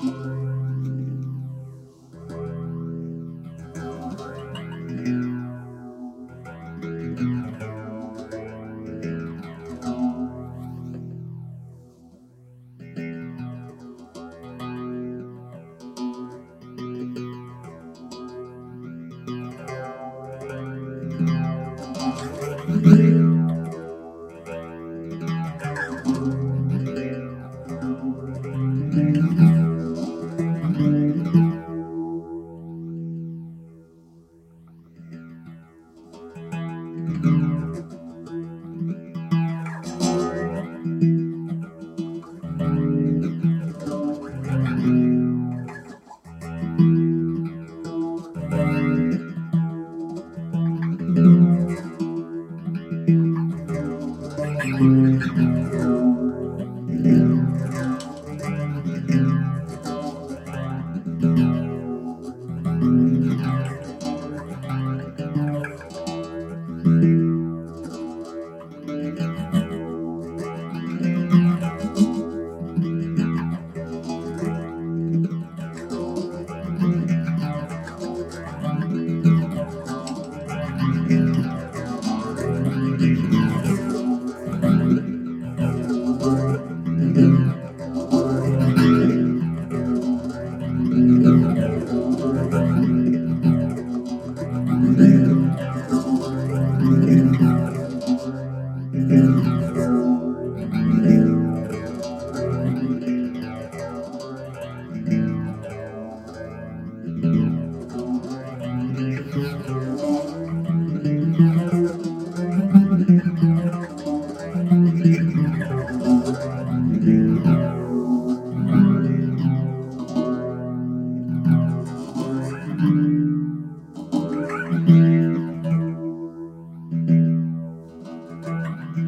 Música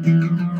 Thank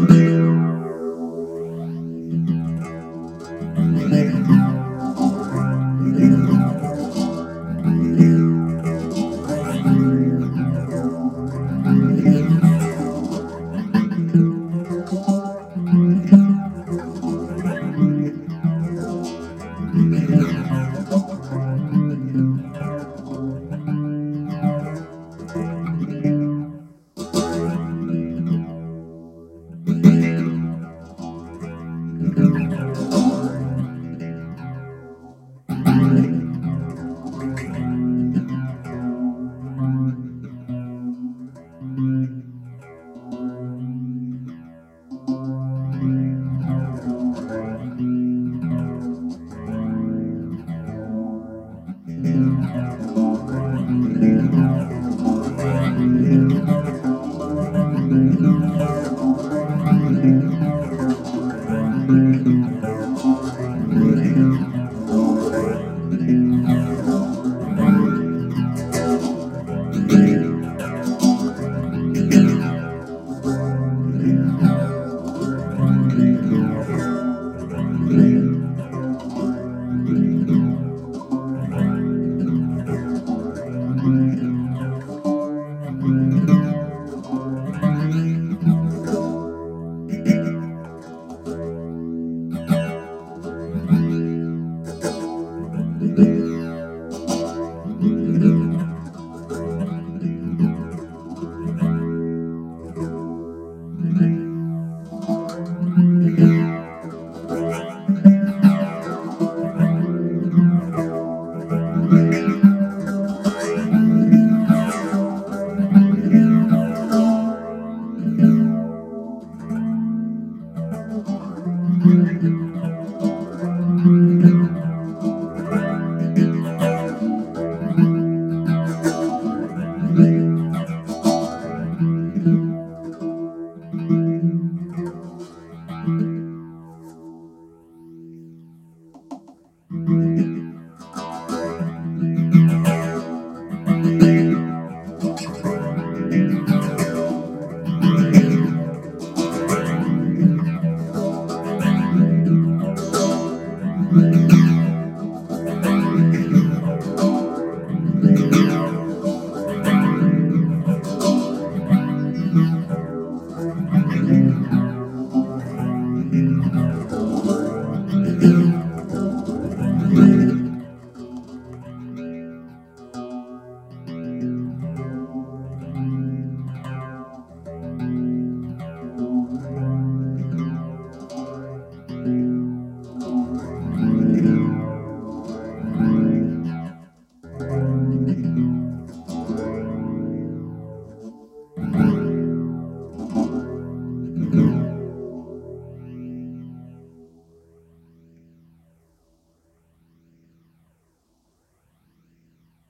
Mm-hmm.